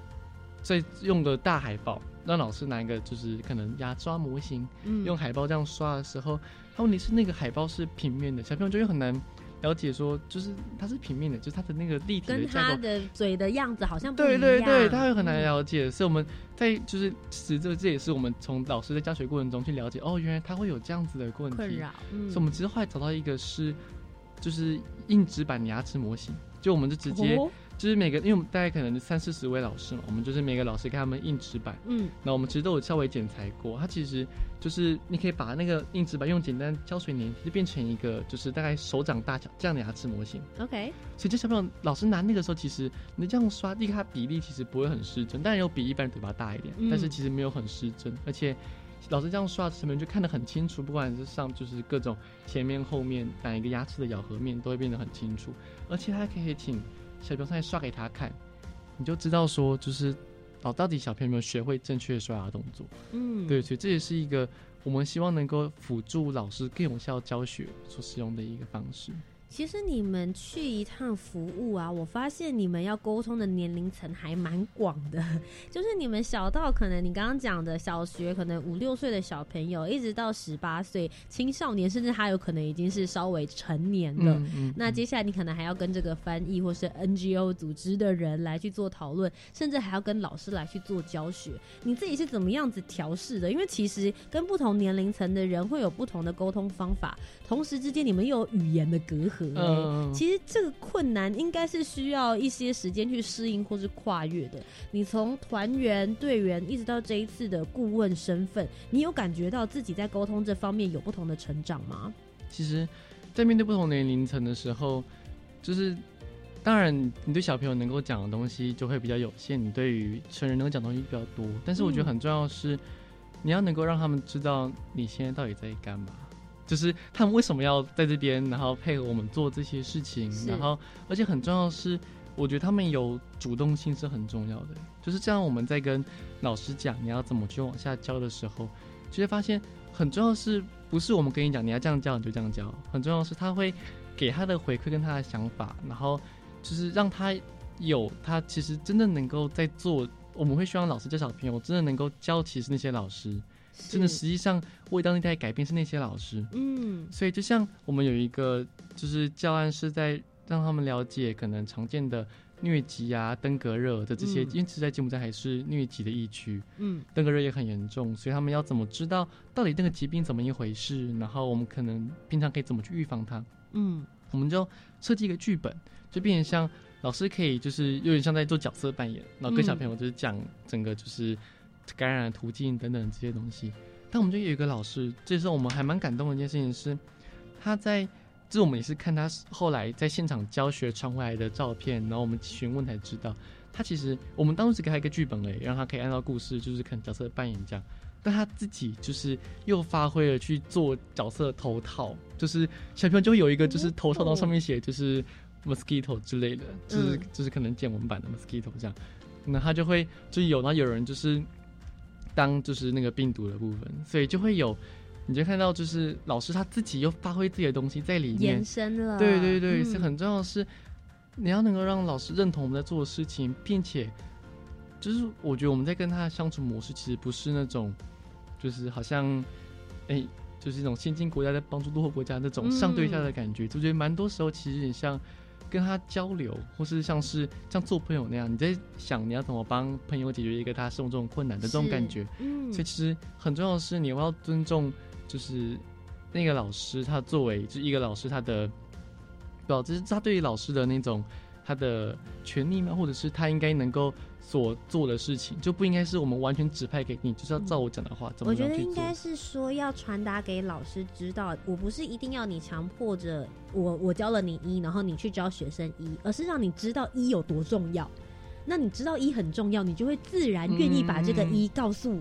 在用个大海报，让老师拿一个就是可能牙刷模型，嗯用海报这样刷的时候，它问题是那个海报是平面的，小朋友就会很难了解说，就是它是平面的，就是它的那个立体的跟架构。他的嘴的样子好像不对一样对对，他会很难嗯了解，所以我们在就是其实这这也是我们从老师在教学过程中去了解，哦，原来他会有这样子的问题，困扰。嗯所以我们其实后来找到一个是，就是硬纸板牙齿模型，就我们就直接、哦就是每个，因为我们大概可能三四十位老师嘛，我们就是每个老师给他们硬纸板，嗯。那我们其实都有稍微剪裁过，它其实就是你可以把那个硬纸板用简单胶水粘，就变成一个就是大概手掌大小这样的牙齿模型。，OK，所以这小朋友老师拿那个时候，其实你这样刷，第一个它比例其实不会很失真，当然有比一般人嘴巴大一点，嗯但是其实没有很失真，而且老师这样刷，小朋友就看得很清楚，不管是上就是各种前面后面哪一个牙齿的咬合面都会变得很清楚，而且还可以请小朋友上来刷给他看，你就知道说就是哦，到底小朋友有没有学会正确的刷牙动作。嗯，对，所以这也是一个我们希望能够辅助老师更有效教学所使用的一个方式。其实你们去一趟服务啊，我发现你们要沟通的年龄层还蛮广的，就是你们小到可能你刚刚讲的小学，可能五六岁的小朋友，一直到十八岁青少年，甚至他有可能已经是稍微成年了。嗯嗯那接下来你可能还要跟这个翻译或是 NGO 组织的人来去做讨论，甚至还要跟老师来去做教学。你自己是怎么样子调试的？因为其实跟不同年龄层的人会有不同的沟通方法，同时之间你们又有语言的隔阂、欸。嗯其实这个困难应该是需要一些时间去适应或是跨越的。你从团员、队员一直到这一次的顾问身份，你有感觉到自己在沟通这方面有不同的成长吗？其实，在面对不同年龄层的时候，就是当然你对小朋友能够讲的东西就会比较有限，你对于成人能够讲的东西比较多。但是我觉得嗯很重要的是，你要能够让他们知道你现在到底在干嘛。就是他们为什么要在这边，然后配合我们做这些事情，然后而且很重要的是，我觉得他们有主动性是很重要的。就是这样，我们在跟老师讲你要怎么去往下教的时候，就会发现很重要的是不是我们跟你讲你要这样教你就这样教，很重要的是他会给他的回馈跟他的想法，然后就是让他有他其实真的能够在做。我们会希望老师教小朋友真的能够教，其实那些老师真的实际上为当地带来改变是那些老师。嗯。所以就像我们有一个就是教案是在让他们了解可能常见的疟疾啊、登革热的这些，嗯。因为其实在柬埔寨还是疟疾的疫区，嗯。登革热也很严重，所以他们要怎么知道到底那个疾病怎么一回事，然后我们可能平常可以怎么去预防它，嗯。我们就设计一个剧本，就变成像老师可以就是有点像在做角色扮演，然后跟小朋友就是讲整个就是感染的途径等等这些东西。但我们就有一个老师，这时候我们还蛮感动的一件事情是，他在这我们也是看他后来在现场教学传回来的照片，然后我们询问才知道，他其实我们当时只给他一个剧本而已，让他可以按照故事就是可能角色扮演这样。但他自己就是又发挥了去做角色头套，就是小朋友就会有一个就是头套，然后上面写就是 mosquito 之类的，就是、嗯就是可能见闻版的 mosquito 这样，那他就会就有，然后有人就是当就是那个病毒的部分，所以就会有，你就看到就是老师他自己又发挥自己的东西在里面。延，伸了，对对对，嗯。是很重要的是，你要能够让老师认同我们在做的事情，并且就是我觉得我们在跟他的相处模式其实不是那种，就是好像，哎、就是一种先进国家在帮助落后国家那种上对下的感觉，就觉得蛮多时候其实有点像跟他交流，或是像是像做朋友那样，你在想你要怎么帮朋友解决一个他生活中的困难的这种感觉。嗯所以其实很重要的是，你要尊重，就是那个老师他作为就是一个老师他的，不知道，这是他对于老师的那种，他的权利吗？或者是他应该能够所做的事情，就不应该是我们完全指派给你，就是要照我讲的话怎么我觉。得应该是说要传达给老师知道，我不是一定要你强迫着我，我教了你一，然后你去教学生一，而是让你知道一有多重要。那你知道一很重要，你就会自然愿意把这个一告诉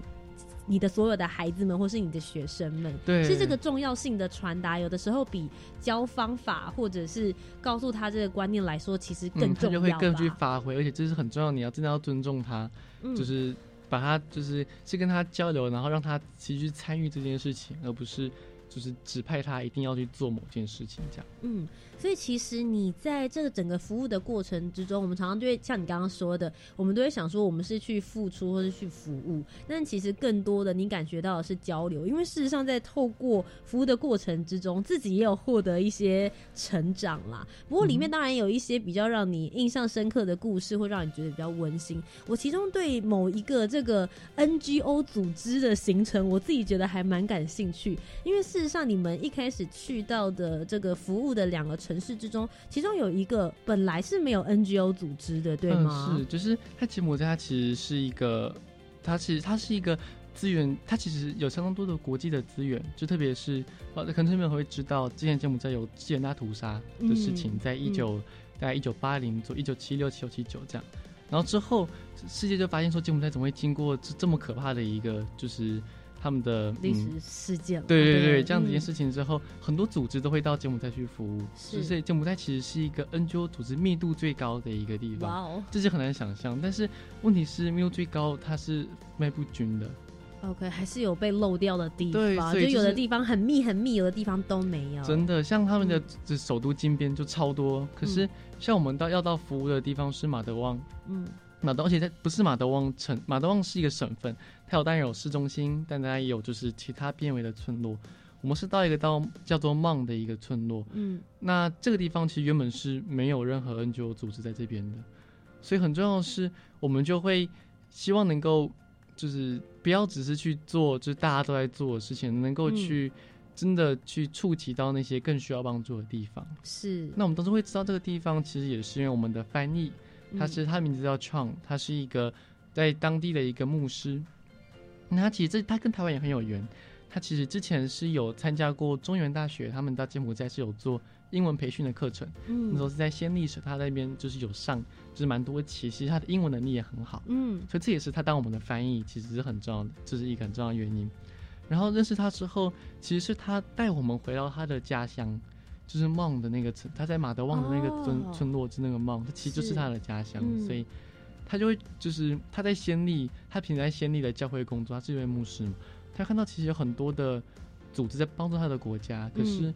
你的所有的孩子们，或是你的学生们。对是这个重要性的传达，有的时候比教方法或者是告诉他这个观念来说，其实更重要他。就会更去发挥，而且这是很重要，你要真的要尊重他，嗯就是把他就是去跟他交流，然后让他其实去参与这件事情，而不是就是指派他一定要去做某件事情这样。嗯，所以其实你在这个整个服务的过程之中，我们常常就会像你刚刚说的，我们都会想说我们是去付出或是去服务，但其实更多的你感觉到的是交流，因为事实上在透过服务的过程之中，自己也有获得一些成长啦。不过里面当然有一些比较让你印象深刻的故事，会让你觉得比较温馨。我其中对某一个这个 NGO 组织的行程，我自己觉得还蛮感兴趣，因为事实上你们一开始去到的这个服务的两个城市之中，其中有一个本来是没有 NGO 组织的，对吗？嗯，是，就是它柬埔寨它其实是一个，它其实它是一个资源，它其实有相当多的国际的资源，就特别是呃，可能你们会知道，之前柬埔寨有支援大屠杀的事情，嗯在一九、大概一九八零左一九七六七九七九这样，然后之后世界就发现说柬埔寨怎么会经过这这么可怕的一个就是他们的历史嗯事件了，对对对，对这样子一件嗯事情之后，很多组织都会到柬埔寨去服务，是。所以柬埔寨其实是一个 NGO 组织密度最高的一个地方。哇哦。这是很难想象。但是问题是，密度最高，它是卖不均的。，OK，还是有被漏掉的地对方，所以就是有的地方很密很密，有的地方都没有，真的，像他们嗯。的这首都金边就超多，可是像我们到要到服务的地方是马德旺，嗯马德，而且它不是马德旺城，马德旺是一个省份，它有当然有市中心，但当然也有就是其他边围的村落。我们是到一个到叫做梦的一个村落，嗯那这个地方其实原本是没有任何 NGO 组织在这边的，所以很重要的是，我们就会希望能够就是不要只是去做就是大家都在做的事情，能够嗯去真的去触及到那些更需要帮助的地方。是，那我们当时会知道这个地方，其实也是因为我们的翻译，他是他名字叫 Chang，他是一个在当地的一个牧师。那他其实这他跟台湾也很有缘，他其实之前是有参加过中原大学，他们到柬埔寨是有做英文培训的课程，嗯。那时候是在先历史，他在那边就是有上，就是蛮多期，其实他的英文能力也很好，嗯。所以这也是他当我们的翻译，其实是很重要的，这、是一个很重要的原因。然后认识他之后，其实是他带我们回到他的家乡，就是梦的那个村，他在马德旺的那个村、哦村落是那个梦，他其实就是是他的家乡，嗯。所以他就会就是他在先例，他平时在先例的教会工作，他是一位牧师嘛，他看到其实有很多的组织在帮助他的国家，可是嗯。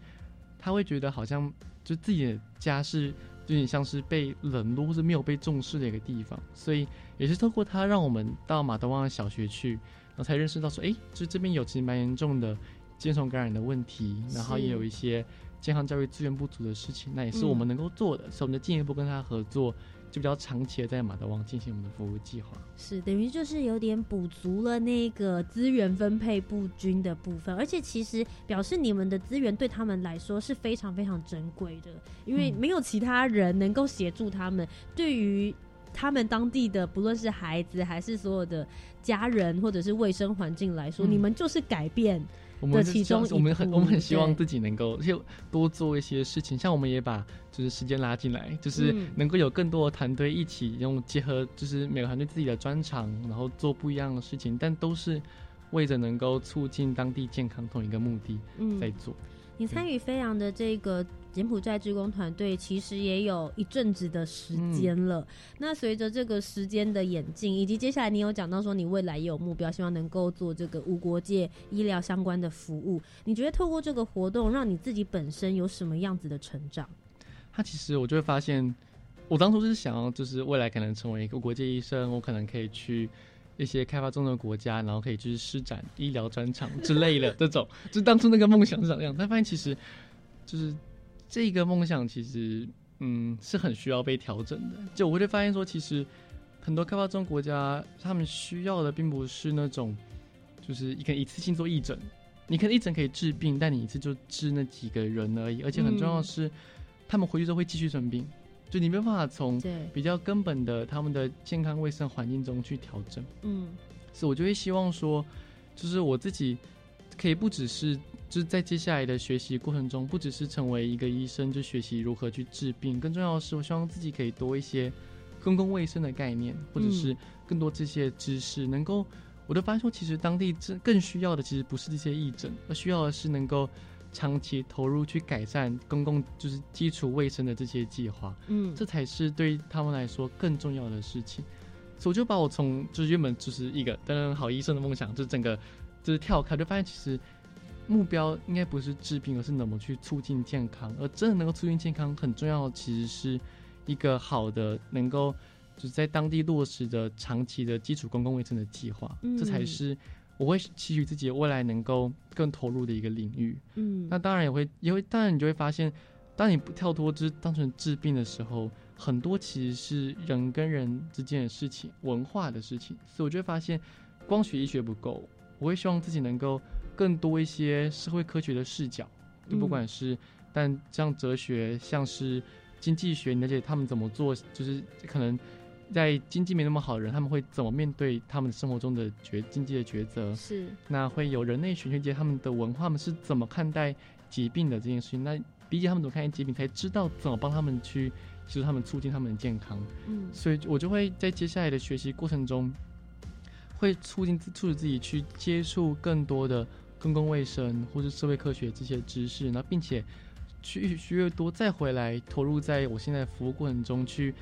他会觉得好像就自己的家是有点像是被冷落或者没有被重视的一个地方，所以也是透过他让我们到马德旺的小学去，然后才认识到说，哎，就这边有其实蛮严重的疥虫感染的问题，然后也有一些健康教育资源不足的事情，那也是我们能够做的，所以我们就进一步跟他合作，就比较长期的在马德旺进行我们的服务计划。是等于就是有点补足了那个资源分配不均的部分，而且其实表示你们的资源对他们来说是非常非常珍贵的，因为嗯没有其他人能够协助他们，对于他们当地的不论是孩子还是所有的家人或者是卫生环境来说，嗯你们就是改变的其是希望中一我们很我们很希望自己能够就多做一些事情，像我们也把就是时间拉进来，就是嗯。能够有更多的团队一起用结合，就是每个团队自己的专长，然后做不一样的事情，但都是为着能够促进当地健康同一个目的嗯。在做。你参与飞扬的这个柬埔寨志工团队，其实也有一阵子的时间了。那随着这个时间的演进，以及接下来你有讲到说你未来也有目标，希望能够做这个无国界医疗相关的服务。你觉得透过这个活动，让你自己本身有什么样子的成长？他其实我就会发现，我当初是想要就是未来可能成为一个国际医生，我可能可以去一些开发中的国家，然后可以就是施展医疗专长之类的 这种，就当初那个梦想是这样。但发现其实就是这个梦想其实嗯是很需要被调整的。就我会发现说，其实很多开发中国家他们需要的并不是那种就是一个一次性做义诊。你可能一诊可以治病，但你一次就治那几个人而已，而且很重要的是，他们回去之后会继续生病，就你没有办法从，比较根本的他们的健康卫生环境中去调整。嗯所以我就会希望说，就是我自己可以不只是就是在接下来的学习过程中，不只是成为一个医生，就学习如何去治病，更重要的是，我希望自己可以多一些公共卫生的概念，或者是更多这些知识，能够我都发现说，其实当地这更需要的其实不是这些义诊，而需要的是能够长期投入去改善公共就是基础卫生的这些计划。嗯，这才是对他们来说更重要的事情。所以我就把我从就是原本就是一个当然好医生的梦想，就整个就是跳开，就发现其实目标应该不是治病，而是怎么去促进健康。而真的能够促进健康，很重要的其实是一个好的能够就是在当地落实的长期的基础公共卫生的计划，嗯这才是我会期许自己未来能够更投入的一个领域。嗯，那当然也会，也会，当然你就会发现，当你不跳脱就是单纯治病的时候，很多其实是人跟人之间的事情、文化的事情，所以我就会发现，光学医学不够，我会希望自己能够更多一些社会科学的视角，就不管是，但像哲学，像是经济学，你了解他们怎么做，就是可能。在经济没那么好的人，他们会怎么面对他们生活中的决经济的抉择？是那会有人类学学界他们的文化，们是怎么看待疾病的这件事情？那理解他们怎么看待疾病，才知道怎么帮他们去协助他们促进他们的健康。嗯所以我就会在接下来的学习过程中，会促进促使自己去接触更多的公共卫生或是社会科学这些知识，那并且去学越多，再回来投入在我现在服务过程中去。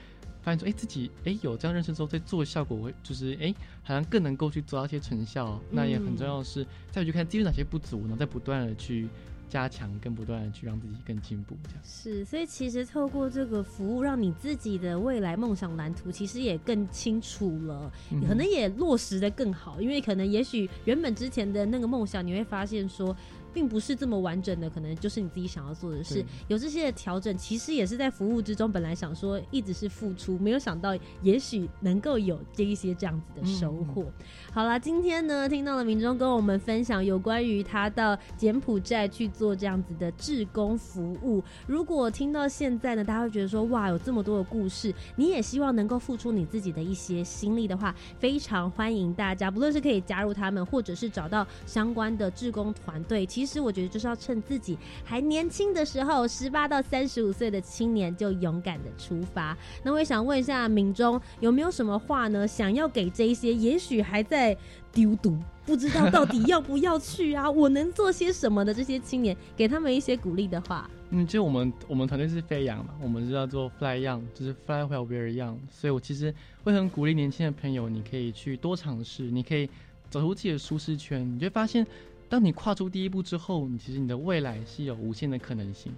发现说，哎，自己哎有这样认识之后，再做效果会就是哎，好像更能够去做到一些成效。那也很重要的是，再去看自己有哪些不足，然后再不断的去加强，更不断的去让自己更进步。这样是，所以其实透过这个服务，让你自己的未来梦想蓝图其实也更清楚了，嗯可能也落实的更好。因为可能也许原本之前的那个梦想，你会发现说。并不是这么完整的，可能就是你自己想要做的事。有这些的调整，其实也是在服务之中。本来想说一直是付出，没有想到也许能够有这一些这样子的收获。好啦，今天呢，听到了民众跟我们分享有关于他到柬埔寨去做这样子的志工服务。如果听到现在呢，大家会觉得说，哇，有这么多的故事，你也希望能够付出你自己的一些心力的话，非常欢迎大家，不论是可以加入他们，或者是找到相关的志工团队。其其实我觉得就是要趁自己还年轻的时候，十八到三十五岁的青年就勇敢的出发。那我也想问一下敏中，有没有什么话呢，想要给这一些也许还在丢毒，不知道到底要不要去啊，我能做些什么的这些青年，给他们一些鼓励的话。嗯，就我们我们团队是飞扬嘛，我们是要做 fly young，就是 fly well very young，所以我其实会很鼓励年轻的朋友，你可以去多尝试，你可以走出自己的舒适圈，你就会发现，当你跨出第一步之后，你其实你的未来是有无限的可能性。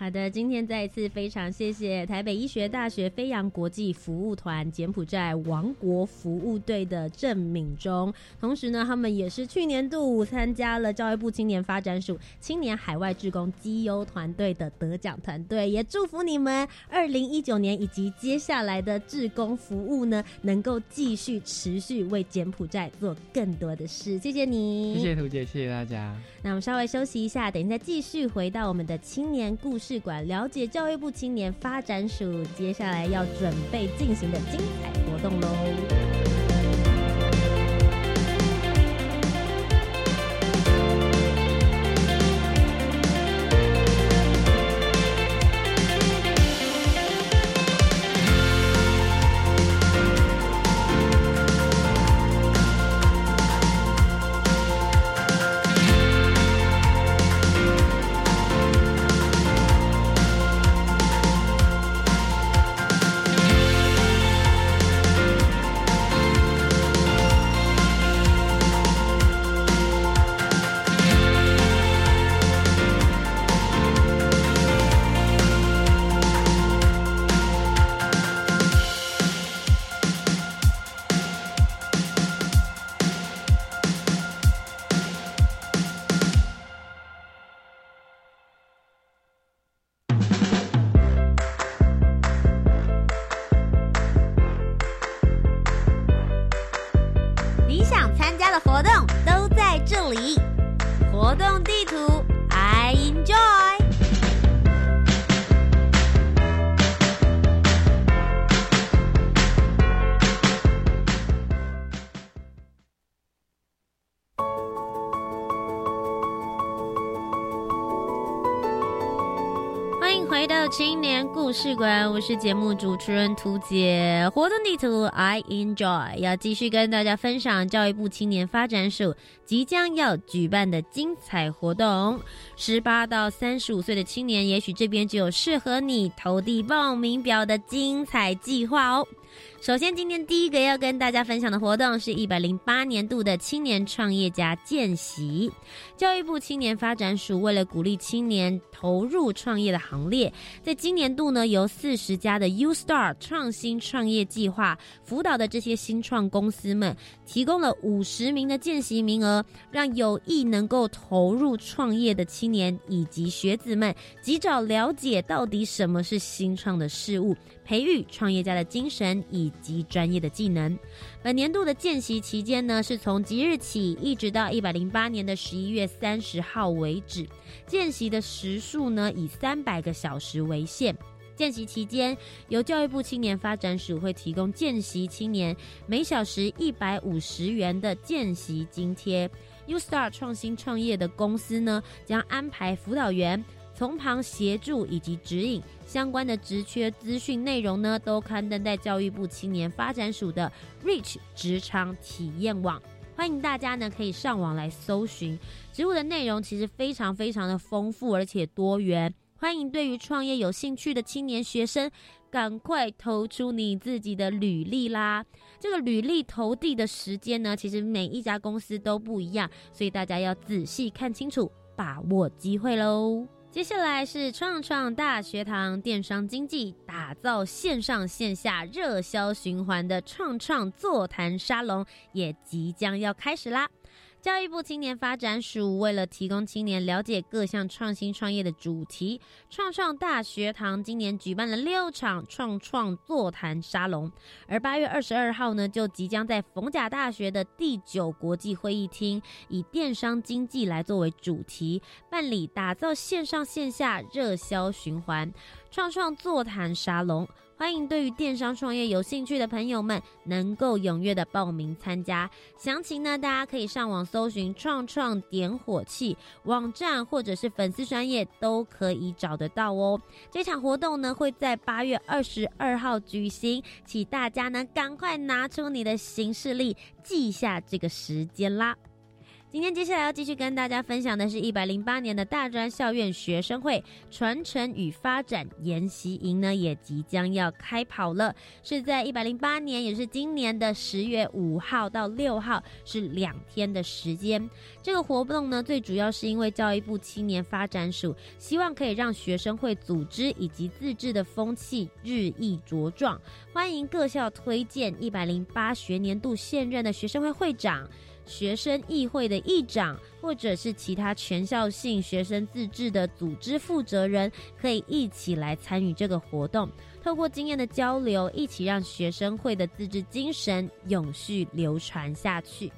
好的，今天再一次非常谢谢台北医学大学飞扬国际服务团柬埔寨王国服务队的郑敏忠，同时呢，他们也是去年度参加了教育部青年发展署青年海外志工绩优团队的得奖团队，也祝福你们二零一九年以及接下来的志工服务呢，能够继续持续为柬埔寨做更多的事。谢谢你，谢谢图姐，谢谢大家。那我们稍微休息一下，等一下继续回到我们的青年故事馆，了解教育部青年发展署接下来要准备进行的精彩活动喽。到青年故事馆，我是节目主持人涂杰。活动地图 I enjoy，要继续跟大家分享教育部青年发展署即将要举办的精彩活动。十八到三十五岁的青年，也许这边就有适合你投递报名表的精彩计划哦。首先，今天第一个要跟大家分享的活动是一百零八年度的青年创业家见习。教育部青年发展署为了鼓励青年投入创业的行列，在今年度呢，由四十家的 U Star 创新创业计划辅导的这些新创公司们，提供了五十名的见习名额，让有意能够投入创业的青年以及学子们，及早了解到底什么是新创的事物。培育创业家的精神以及专业的技能。本年度的见习期间呢，是从即日起一直到一百零八年的十一月三十号为止。见习的时数呢，以三百个小时为限。见习期间，由教育部青年发展署会提供见习青年每小时一百五十元的见习津贴。U Star 创新创业的公司呢，将安排辅导员。从旁协助以及指引相关的职缺资讯内容呢，都刊登在教育部青年发展署的 Reach 职场体验网，欢迎大家呢可以上网来搜寻。职务的内容其实非常非常的丰富而且多元，欢迎对于创业有兴趣的青年学生，赶快投出你自己的履历啦！这个履历投递的时间呢，其实每一家公司都不一样，所以大家要仔细看清楚，把握机会喽。接下来是创创大学堂电商经济打造线上线下热销循环的创创座谈沙龙也即将要开始啦。教育部青年发展署为了提供青年了解各项创新创业的主题，创创大学堂今年举办了六场创创座谈沙龙，而八月二十二号呢，就即将在逢甲大学的第九国际会议厅，以电商经济来作为主题，办理打造线上线下热销循环创创座谈沙龙。欢迎对于电商创业有兴趣的朋友们，能够踊跃的报名参加。详情呢，大家可以上网搜寻“创创点火器”网站，或者是粉丝专业都可以找得到哦。这场活动呢，会在八月二十二号举行，请大家呢赶快拿出你的行事历，记下这个时间啦。今天接下来要继续跟大家分享的是一百零八年的大专校院学生会传承与发展研习营呢，也即将要开跑了。是在一百零八年，也是今年的十月五号到六号，是两天的时间。这个活动呢，最主要是因为教育部青年发展署希望可以让学生会组织以及自治的风气日益茁壮，欢迎各校推荐一百零八学年度现任的学生会会长。学生议会的议长，或者是其他全校性学生自治的组织负责人，可以一起来参与这个活动，透过经验的交流，一起让学生会的自治精神永续流传下去。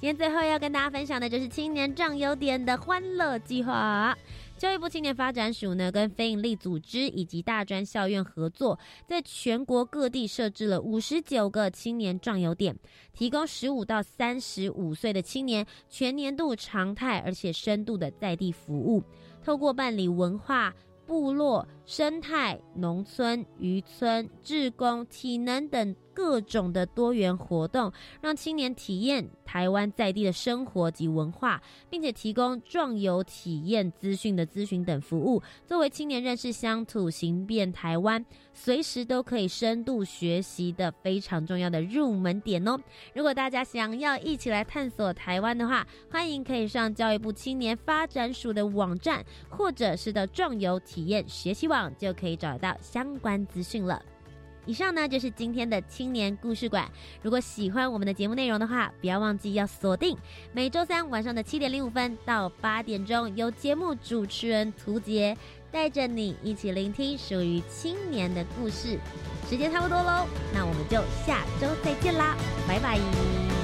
今天最后要跟大家分享的就是青年壮优点的欢乐计划。教育部青年发展署呢，跟非营利组织以及大专校院合作，在全国各地设置了五十九个青年壮游点，提供十五到三十五岁的青年全年度常态而且深度的在地服务，透过办理文化、部落、生态、农村、渔村、志工、体能等。各种的多元活动，让青年体验台湾在地的生活及文化，并且提供壮游体验资讯的咨询等服务，作为青年认识乡土、行遍台湾，随时都可以深度学习的非常重要的入门点哦。如果大家想要一起来探索台湾的话，欢迎可以上教育部青年发展署的网站，或者是到壮游体验学习网就可以找到相关资讯了。以上呢就是今天的青年故事馆。如果喜欢我们的节目内容的话，不要忘记要锁定每周三晚上的七点零五分到八点钟，由节目主持人涂杰带着你一起聆听属于青年的故事。时间差不多喽，那我们就下周再见啦，拜拜。